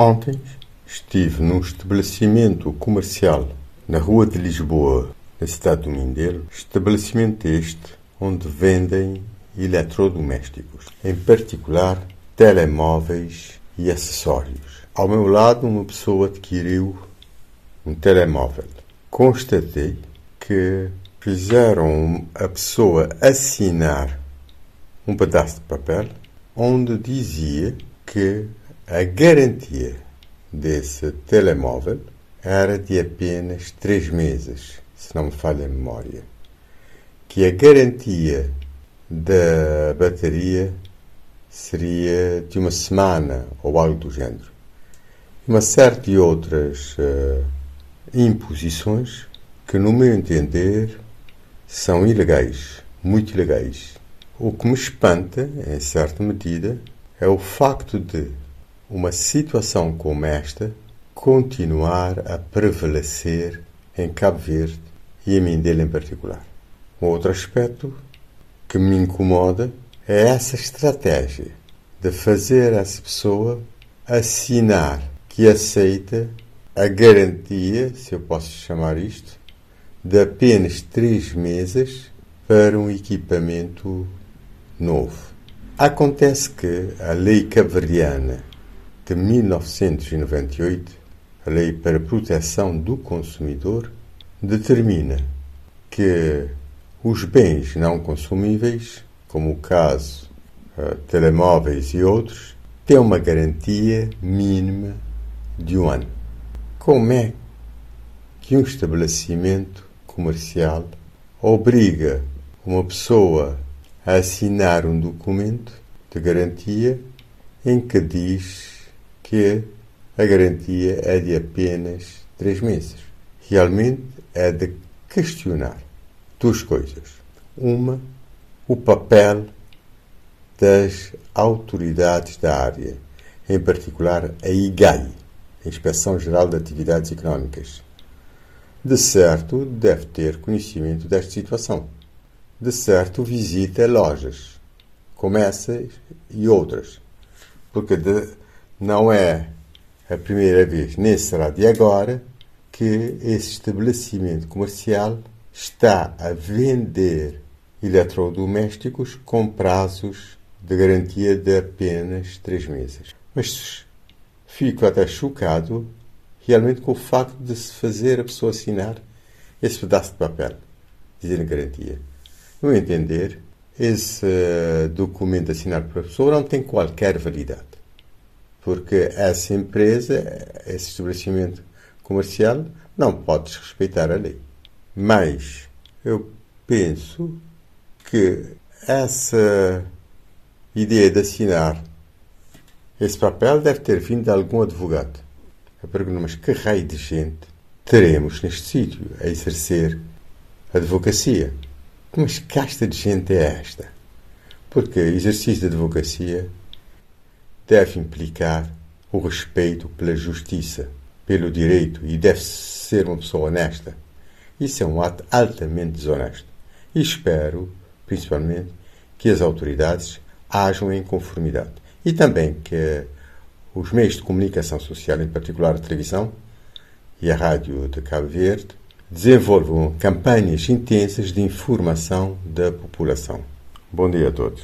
Ontem estive num estabelecimento comercial na Rua de Lisboa, na cidade do Mindelo, estabelecimento este onde vendem eletrodomésticos, em particular telemóveis e acessórios. Ao meu lado, uma pessoa adquiriu um telemóvel. Constatei que fizeram a pessoa assinar um pedaço de papel onde dizia que a garantia desse telemóvel era de apenas três meses, se não me falha a memória. Que a garantia da bateria seria de uma semana ou algo do género. Uma série de outras uh, imposições que, no meu entender, são ilegais, muito ilegais. O que me espanta, em certa medida, é o facto de uma situação como esta continuar a prevalecer em Cabo Verde e em Mindelo em particular. Um outro aspecto que me incomoda é essa estratégia de fazer essa pessoa assinar que aceita a garantia, se eu posso chamar isto, de apenas três meses para um equipamento novo. Acontece que a lei cabreriana de 1998, a Lei para a Proteção do Consumidor, determina que os bens não consumíveis, como o caso uh, telemóveis e outros, têm uma garantia mínima de um ano. Como é que um estabelecimento comercial obriga uma pessoa a assinar um documento de garantia em que diz que a garantia é de apenas três meses. Realmente é de questionar duas coisas. Uma, o papel das autoridades da área, em particular a IGAI, Inspeção Geral de Atividades Económicas. De certo, deve ter conhecimento desta situação. De certo, visita lojas, como essas e outras, porque de, não é a primeira vez, nem será de agora, que esse estabelecimento comercial está a vender eletrodomésticos com prazos de garantia de apenas três meses. Mas fico até chocado realmente com o facto de se fazer a pessoa assinar esse pedaço de papel, dizendo garantia. No entender, esse documento assinado pela pessoa não tem qualquer validade porque essa empresa, esse estabelecimento comercial, não pode desrespeitar a lei. Mas eu penso que essa ideia de assinar esse papel deve ter vindo de algum advogado. Eu pergunto, mas que raio de gente teremos neste sítio a exercer advocacia? Mas que casta de gente é esta? Porque exercício de advocacia deve implicar o respeito pela justiça, pelo direito e deve ser uma pessoa honesta. Isso é um ato altamente desonesto. E espero, principalmente, que as autoridades ajam em conformidade. E também que os meios de comunicação social, em particular a televisão e a rádio de Cabo Verde, desenvolvam campanhas intensas de informação da população. Bom dia a todos.